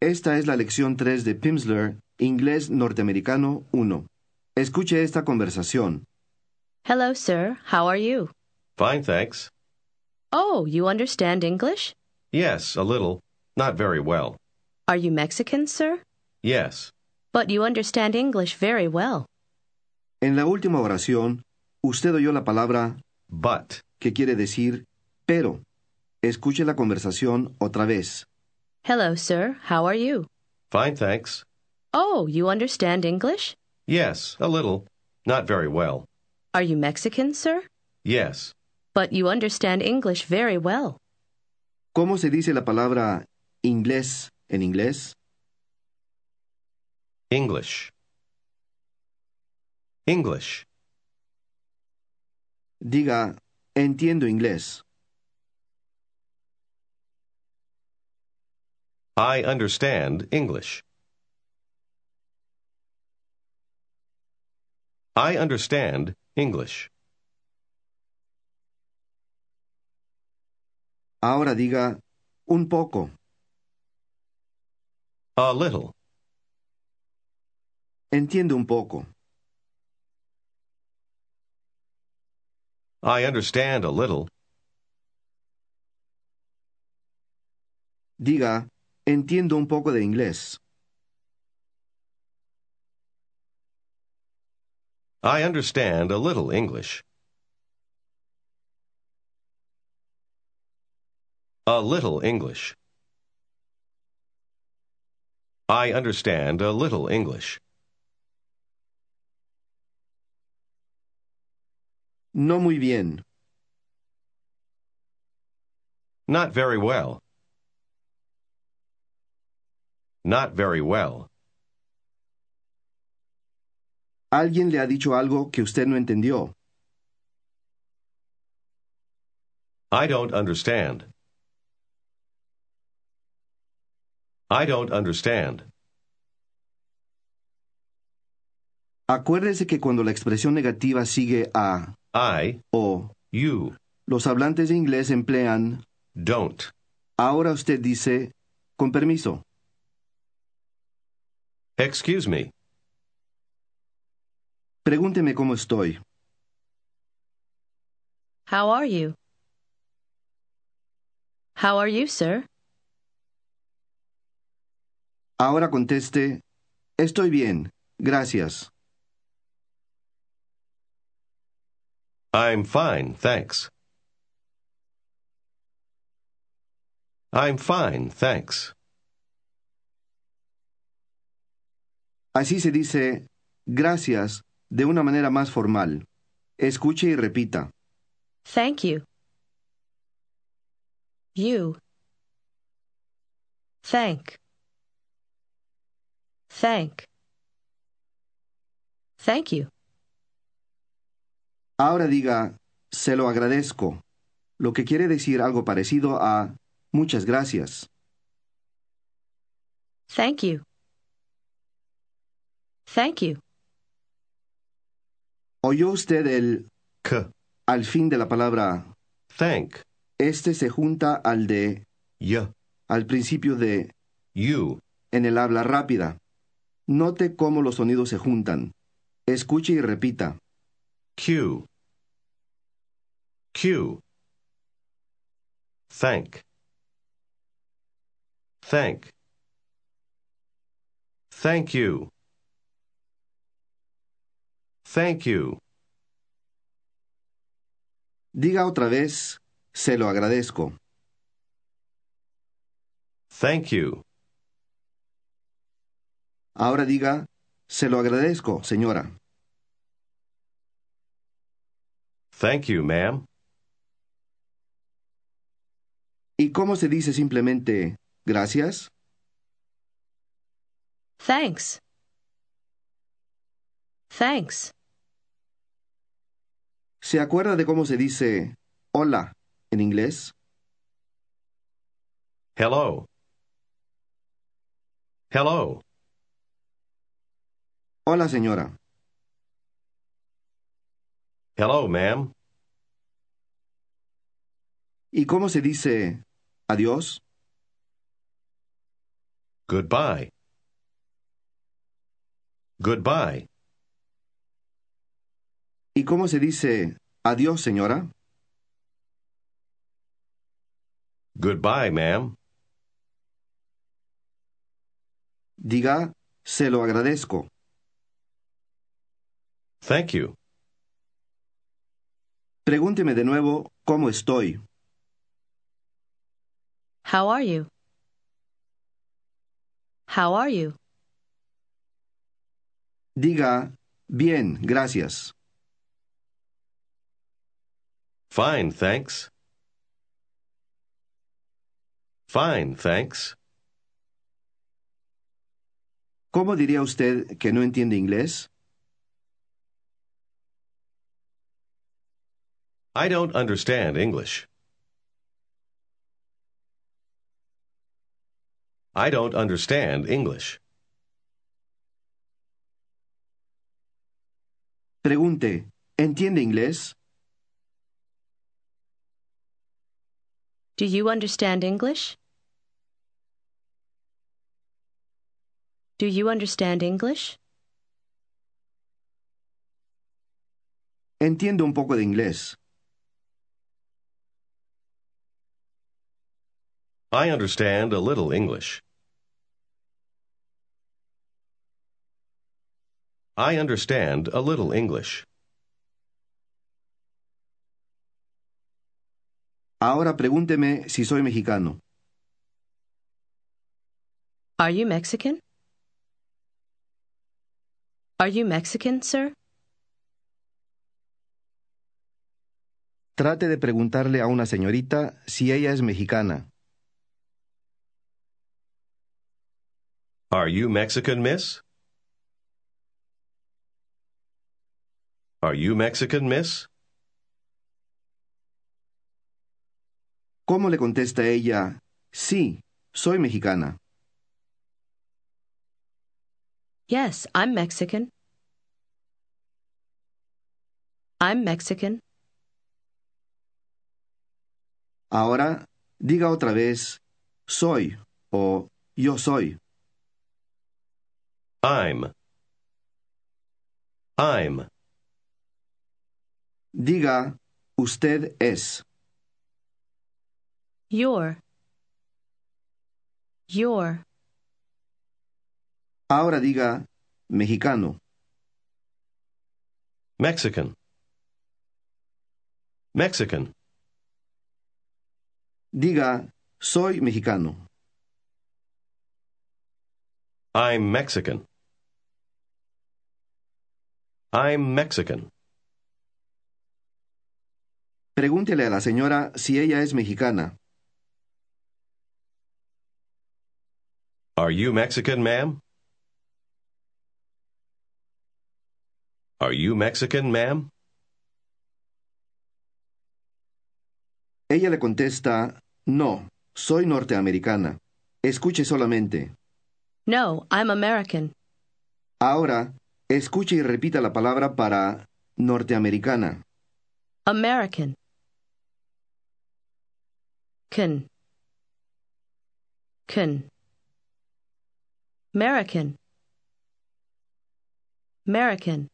Esta es la lección 3 de Pimsleur, Inglés Norteamericano 1. Escuche esta conversación. Hello, sir. How are you? Fine, thanks. Oh, you understand English? Yes, a little. Not very well. Are you Mexican, sir? Yes. But you understand English very well. En la última oración, usted oyó la palabra But. que quiere decir pero. Escuche la conversación otra vez. Hello, sir. How are you? Fine, thanks. Oh, you understand English? Yes, a little. Not very well. Are you Mexican, sir? Yes. But you understand English very well. ¿Cómo se dice la palabra inglés en inglés? English. English. Diga, entiendo inglés. I understand English. I understand English. Ahora diga, un poco. A little. Entiendo un poco. I understand a little. Diga, entiendo un poco de inglés. I understand a little English. A little English. I understand a little English. No muy bien. Not very well. Not very well. Alguien le ha dicho algo que usted no entendió. I don't understand. I don't understand. Acuérdese que cuando la expresión negativa sigue a I, o, you, los hablantes de inglés emplean don't. ahora usted dice con permiso. Excuse me. Pregúnteme cómo estoy. How are you? How are you, sir? Ahora conteste, estoy bien, gracias. I'm fine, thanks. I'm fine, thanks. Así se dice gracias de una manera más formal. Escuche y repita. Thank you. You. Thank. Thank. Thank you. Ahora diga, se lo agradezco, lo que quiere decir algo parecido a muchas gracias. Thank you. Thank you. ¿Oyó usted el K. al fin de la palabra? Thank. Este se junta al de Y. al principio de You. en el habla rápida. Note cómo los sonidos se juntan. Escuche y repita. Q. Q. Thank. Thank. Thank you. Thank you. Diga otra vez, se lo agradezco. Thank you. Ahora diga, se lo agradezco, señora. Thank you, ma'am. ¿Y cómo se dice simplemente gracias? Thanks. Thanks. ¿Se acuerda de cómo se dice hola en inglés? Hello. Hello. Hola, señora. Hello, ma'am. ¿Y cómo se dice adiós? Goodbye. Goodbye. ¿Y cómo se dice adiós, señora? Goodbye, ma'am. Diga, se lo agradezco. Thank you. Pregúnteme de nuevo cómo estoy. How are you? How are you? Diga, bien, gracias. Fine, thanks. Fine, thanks. ¿Cómo diría usted que no entiende inglés? I don't understand English. I don't understand English. Pregunte, ¿entiende inglés? Do you understand English? Do you understand English? Entiendo un poco de inglés. I understand a little English. I understand a little English. Ahora pregúnteme si soy mexicano. Are you Mexican? Are you Mexican, sir? Trate de preguntarle a una señorita si ella es mexicana. Are you Mexican, miss? Are you Mexican, miss? ¿Cómo le contesta ella? Sí, soy mexicana. Yes, I'm Mexican. I'm Mexican. Ahora, diga otra vez, soy o yo soy. I'm. I'm. Diga, usted es. You're. You're. Ahora diga, mexicano. Mexican. Mexican. Diga, soy mexicano. I'm Mexican. I'm Mexican. Pregúntele a la señora si ella es mexicana. Are you Mexican, ma'am? Are you Mexican, ma'am? Ella le contesta, no, soy norteamericana. Escuche solamente. No, I'm American. Ahora, escuche y repita la palabra para norteamericana. American. Can. Can. American. American.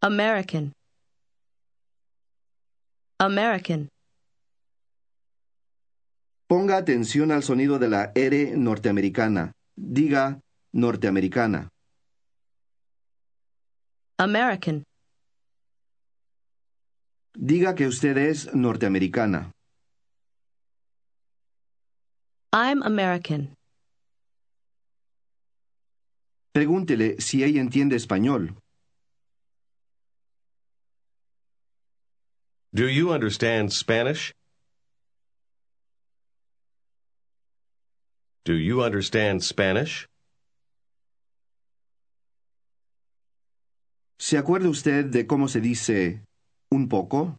American. American. Ponga atención al sonido de la R norteamericana. Diga norteamericana. American. Diga que usted es norteamericana. I'm American. Pregúntele si ella entiende español. Do you understand Spanish? Do you understand Spanish? ¿Se acuerda usted de cómo se dice un poco?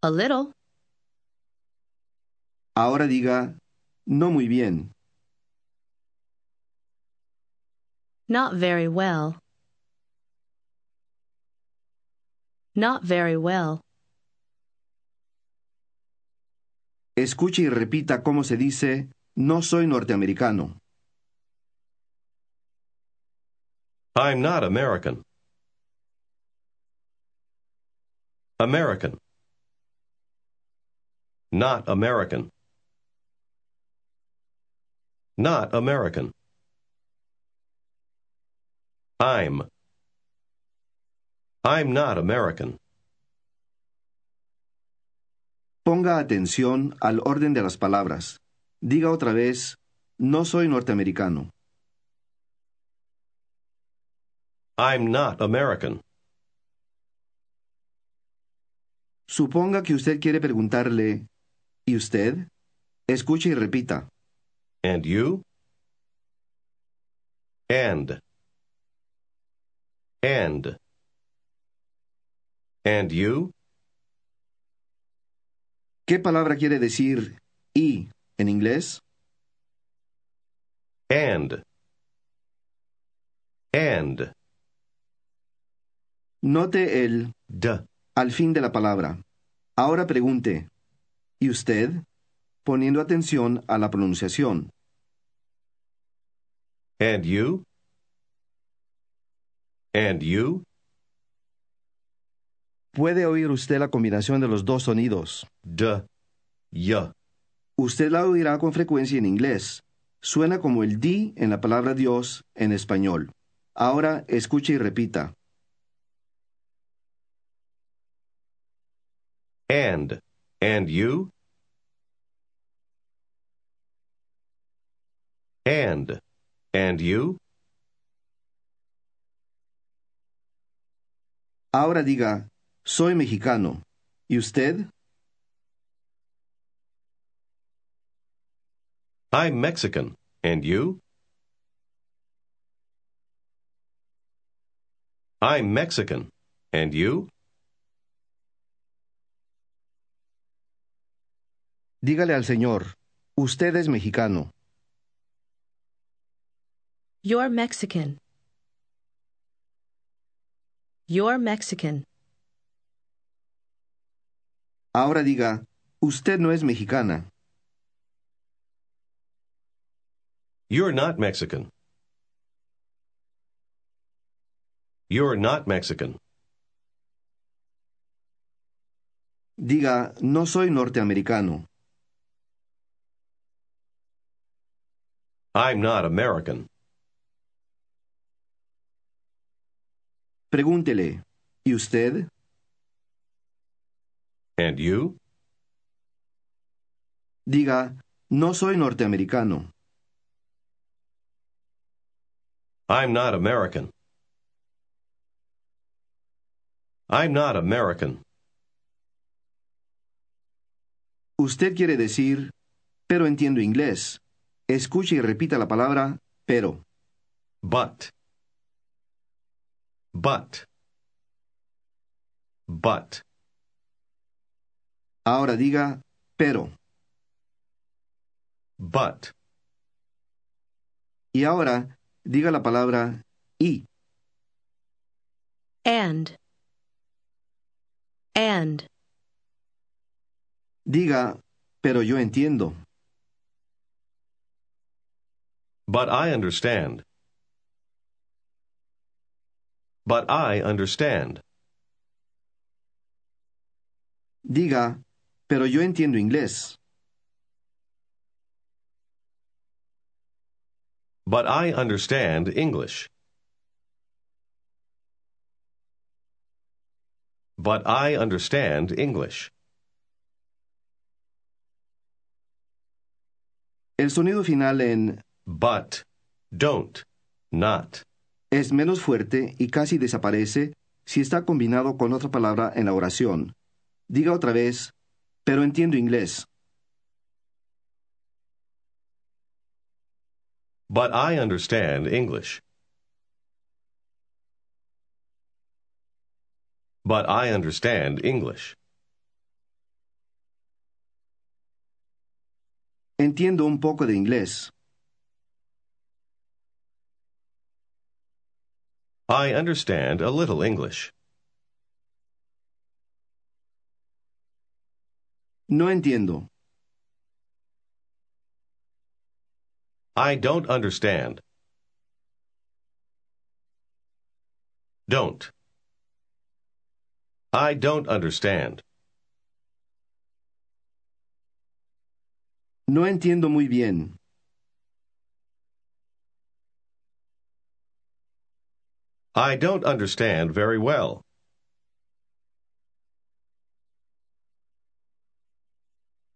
A little. Ahora diga no muy bien. Not very well. Not very well. escuche y repita cómo se dice no soy norteamericano. I'm not American. American. Not American. Not American. I'm. I'm not American. Ponga atención al orden de las palabras. Diga otra vez, no soy norteamericano. I'm not American. Suponga que usted quiere preguntarle, ¿y usted? Escuche y repita. And you? And. And. And you? ¿Qué palabra quiere decir y en inglés? And. And. Note el D. al fin de la palabra. Ahora pregunte, ¿y usted? poniendo atención a la pronunciación. And you? And you? Puede oír usted la combinación de los dos sonidos. D. Y. Usted la oirá con frecuencia en inglés. Suena como el di en la palabra Dios en español. Ahora escuche y repita. And. And you? And. And you? Ahora diga, soy mexicano. ¿Y usted? I'm Mexican. And you? I'm Mexican. And you? Dígale al Señor, usted es mexicano. You're Mexican. You're Mexican. Ahora diga, usted no es mexicana. You're not Mexican. You're not Mexican. Diga, no soy norteamericano. I'm not American. Pregúntele, ¿y usted? And you? Diga, no soy norteamericano. I'm not American. I'm not American. Usted quiere decir, pero entiendo inglés. Escuche y repita la palabra, pero. But. But. But. Ahora diga, pero. But. Y ahora diga la palabra y. And. And. Diga, pero yo entiendo. But I understand. But I understand. Diga, pero yo entiendo inglés. But I understand English. But I understand English. El sonido final en But. Don't. Not. Es menos fuerte y casi desaparece si está combinado con otra palabra en la oración. Diga otra vez, pero entiendo inglés. But I understand English. But I understand English. Entiendo un poco de inglés. I understand a little English. No entiendo. I don't understand. Don't. I don't understand. No entiendo muy bien. I don't understand very well.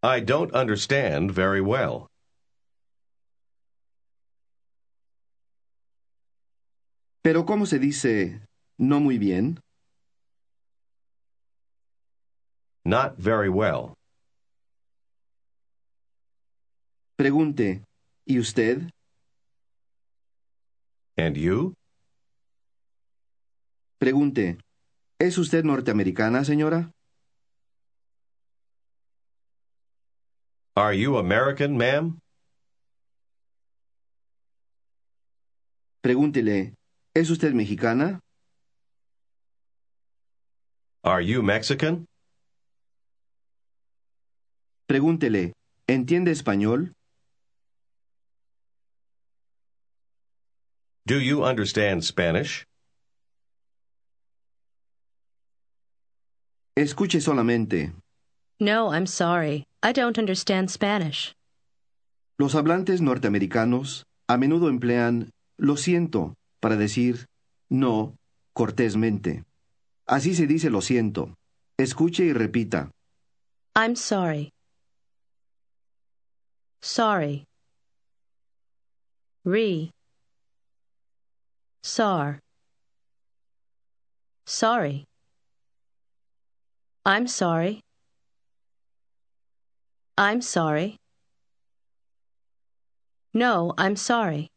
I don't understand very well. Pero ¿cómo se dice no muy bien? Not very well. Pregunte, ¿y usted? And you? Pregunte, ¿es usted norteamericana, señora? Are you American, ma'am? Pregúntele, ¿es usted mexicana? Are you Mexican? Pregúntele, ¿entiende español? Do you understand Spanish? Escuche solamente. No, I'm sorry. I don't understand Spanish. Los hablantes norteamericanos a menudo emplean lo siento para decir no cortésmente. Así se dice lo siento. Escuche y repita. I'm sorry. Sorry. Re. Sar. Sorry. I'm sorry. I'm sorry. No, I'm sorry.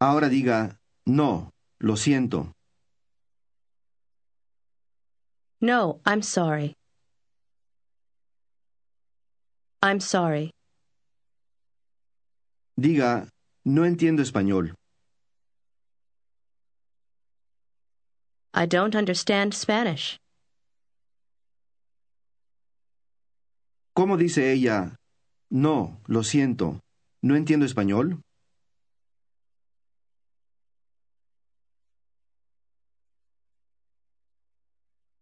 Ahora diga no, lo siento. No, I'm sorry. I'm sorry. Diga no entiendo español. I don't understand Spanish. ¿Cómo dice ella? No, lo siento. ¿No entiendo español?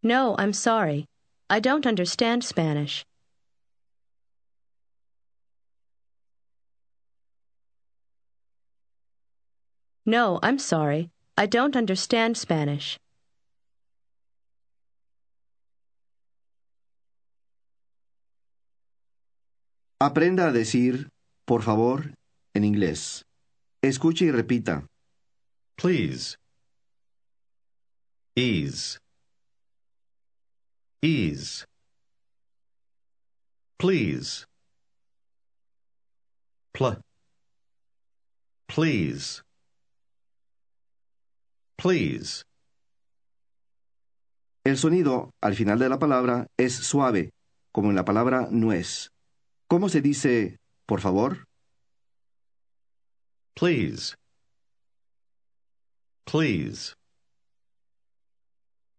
No, I'm sorry. I don't understand Spanish. No, I'm sorry. I don't understand Spanish. Aprenda a decir, por favor, en inglés. Escuche y repita. Please. Ease. Ease. Please. Pl. Please. Please. El sonido al final de la palabra es suave, como en la palabra nuez. ¿Cómo se dice, por favor? Please. Please.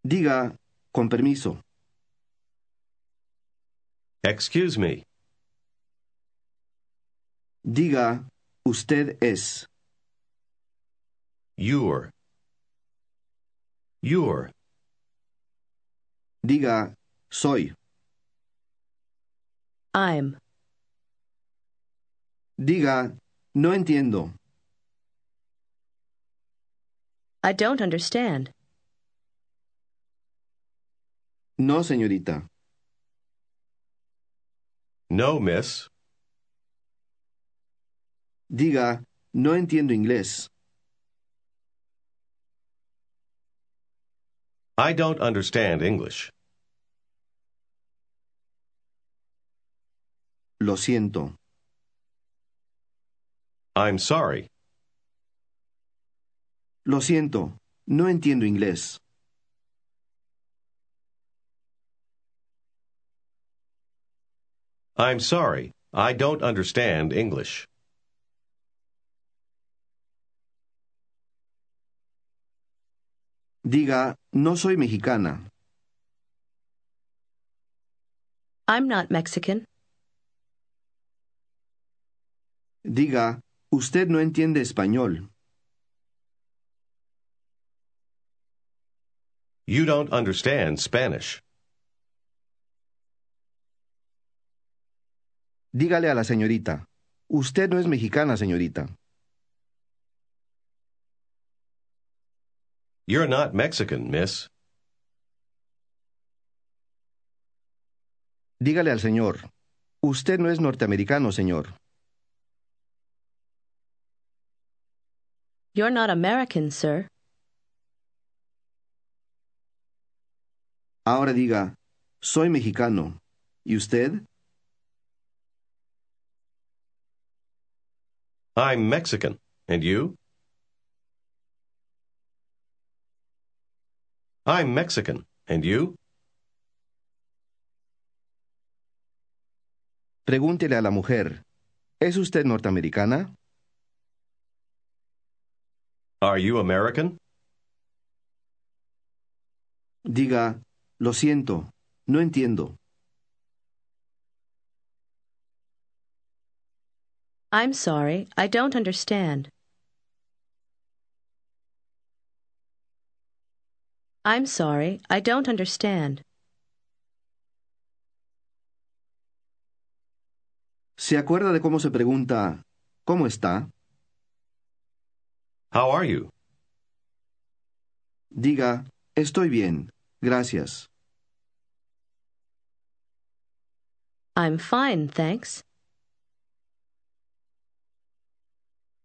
Diga, con permiso. Excuse me. Diga, usted es. You're. You're. Diga, soy. I'm. Diga, no entiendo. I don't understand. No, señorita. No, miss. Diga, no entiendo inglés. I don't understand English. Lo siento. I'm sorry. Lo siento. No entiendo inglés. I'm sorry. I don't understand English. Diga, no soy mexicana. I'm not Mexican. Diga, usted no entiende español. You don't understand Spanish. Dígale a la señorita, usted no es mexicana, señorita. You're not Mexican, miss. Dígale al señor, usted no es norteamericano, señor. You're not American, sir. Ahora diga, soy mexicano. ¿Y usted? I'm Mexican. And you? I'm Mexican. And you? Pregúntele a la mujer, ¿es usted norteamericana? Are you American? Diga, lo siento, no entiendo. I'm sorry, I don't understand. I'm sorry, I don't understand. ¿Se acuerda de cómo se pregunta, ¿cómo está? How are you? Diga, estoy bien, gracias. I'm fine, thanks.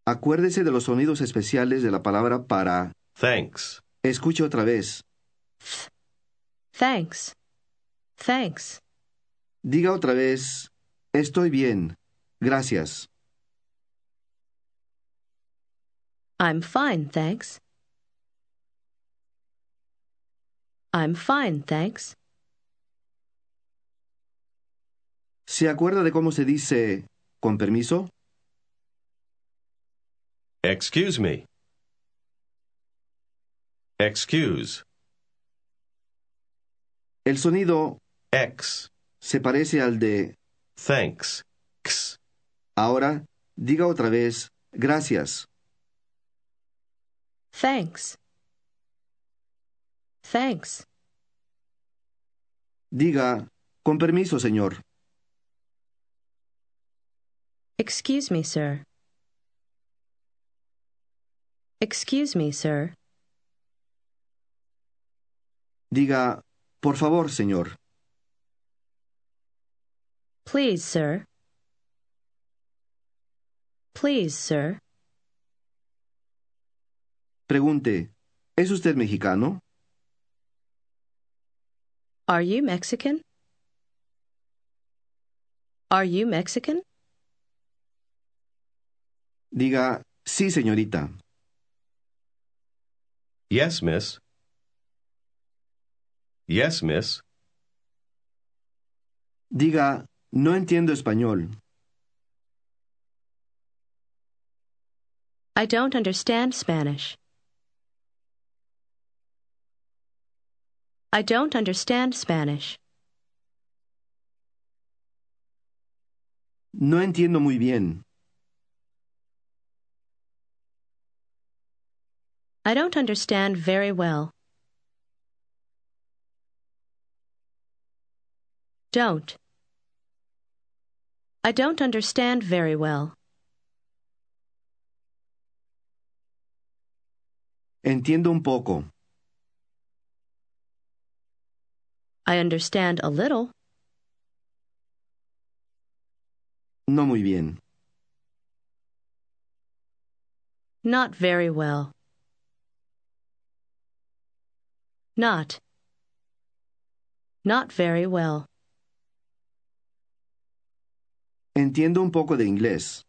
Acuérdese de los sonidos especiales de la palabra para. Thanks. Escuche otra vez. Thanks. Thanks. Diga otra vez, estoy bien, gracias. I'm fine, thanks. I'm fine, thanks. ¿Se acuerda de cómo se dice con permiso? Excuse me. Excuse. El sonido X. se parece al de Thanks. X. ahora. Diga otra vez, gracias. Thanks. Thanks. Diga, con permiso, señor. Excuse me, sir. Excuse me, sir. Diga, por favor, señor. Please, sir. Please, sir. Pregunte, ¿es usted mexicano? Are you Mexican? Are you Mexican? Diga, sí, señorita. Yes, miss. Yes, miss. Diga, no entiendo español. I don't understand Spanish. I don't understand Spanish. No entiendo muy bien. I don't understand very well. Don't. I don't understand very well. Entiendo un poco. I understand a little. No muy bien. Not very well. Not. Not very well. Entiendo un poco de inglés.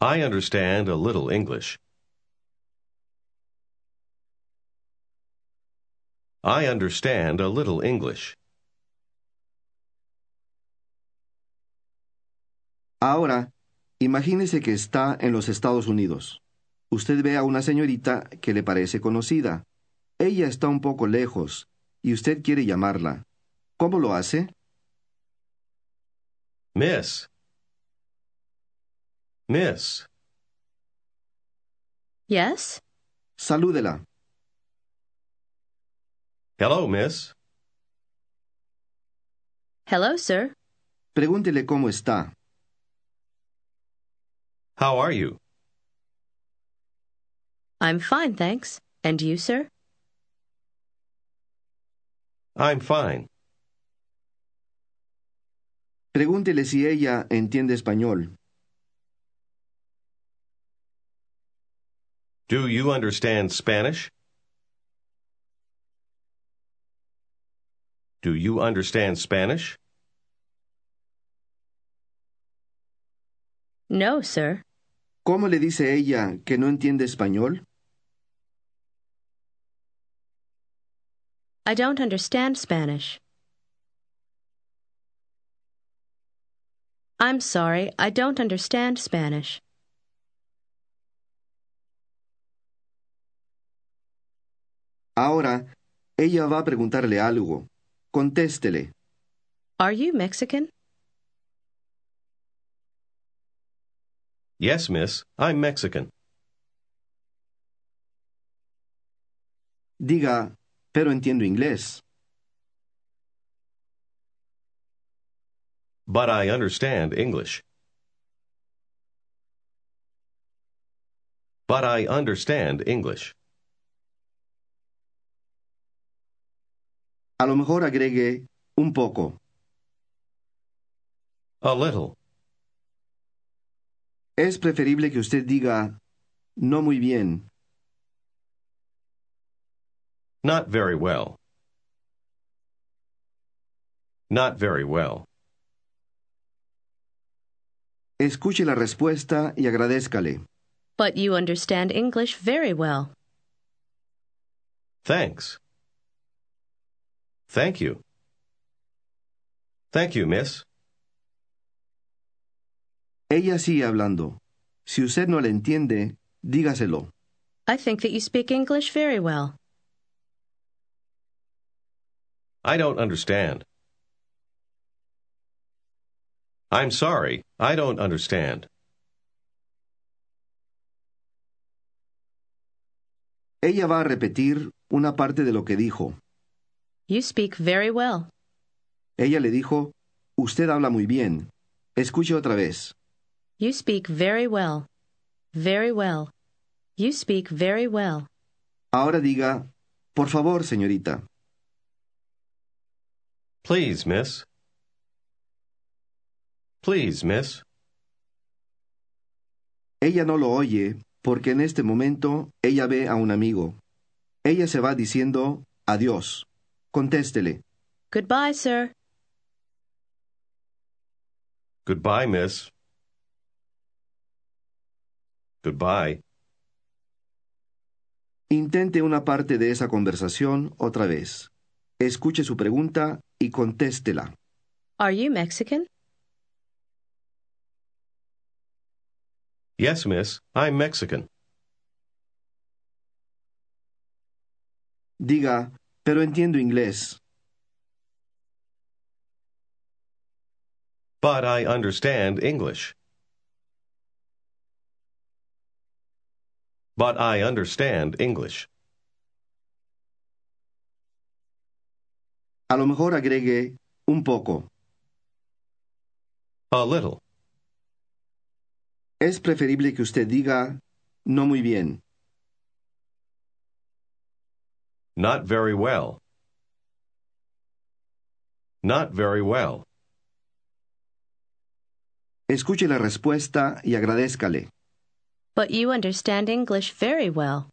I understand a little English. I understand a little English. Ahora, imagínese que está en los Estados Unidos. Usted ve a una señorita que le parece conocida. Ella está un poco lejos y usted quiere llamarla. ¿Cómo lo hace? Miss. Miss. Yes? Salúdela. Hello, miss. Hello, sir. Pregúntele cómo está. How are you? I'm fine, thanks. And you, sir? I'm fine. Pregúntele si ella entiende español. Do you understand Spanish? Do you understand Spanish? No, sir. ¿Cómo le dice ella que no entiende español? I don't understand Spanish. I'm sorry, I don't understand Spanish. Ahora, ella va a preguntarle algo. Contéstele. Are you Mexican? Yes, miss. I'm Mexican. Diga, pero entiendo inglés. But I understand English. But I understand English. A lo mejor agregue un poco. A little. Es preferible que usted diga no muy bien. Not very well. Not very well. Escuche la respuesta y agradézcale. But you understand English very well. Thanks. Thank you. Thank you, miss. Ella sigue hablando. Si usted no le entiende, dígaselo. I think that you speak English very well. I don't understand. I'm sorry, I don't understand. Ella va a repetir una parte de lo que dijo. You speak very well. Ella le dijo, usted habla muy bien. Escuche otra vez. You speak very well. Very well. You speak very well. Ahora diga, por favor, señorita. Please, miss. Please, miss. Ella no lo oye porque en este momento ella ve a un amigo. Ella se va diciendo adiós. Contéstele. Goodbye, sir. Goodbye, miss. Goodbye. Intente una parte de esa conversación otra vez. Escuche su pregunta y contéstela. Are you Mexican? Yes, miss. I'm Mexican. Diga, pero entiendo inglés. But I understand English. But I understand English. A lo mejor agregue un poco. A little. Es preferible que usted diga no muy bien. Not very well. Not very well. Escuche la respuesta y agradézcale. But you understand English very well.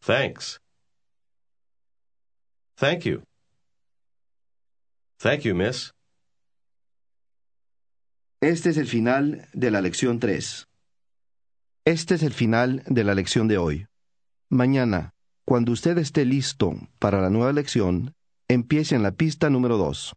Thanks. Thank you. Thank you, miss. Este es el final de la lección 3. Este es el final de la lección de hoy. Mañana, cuando usted esté listo para la nueva lección, empiece en la pista número 2.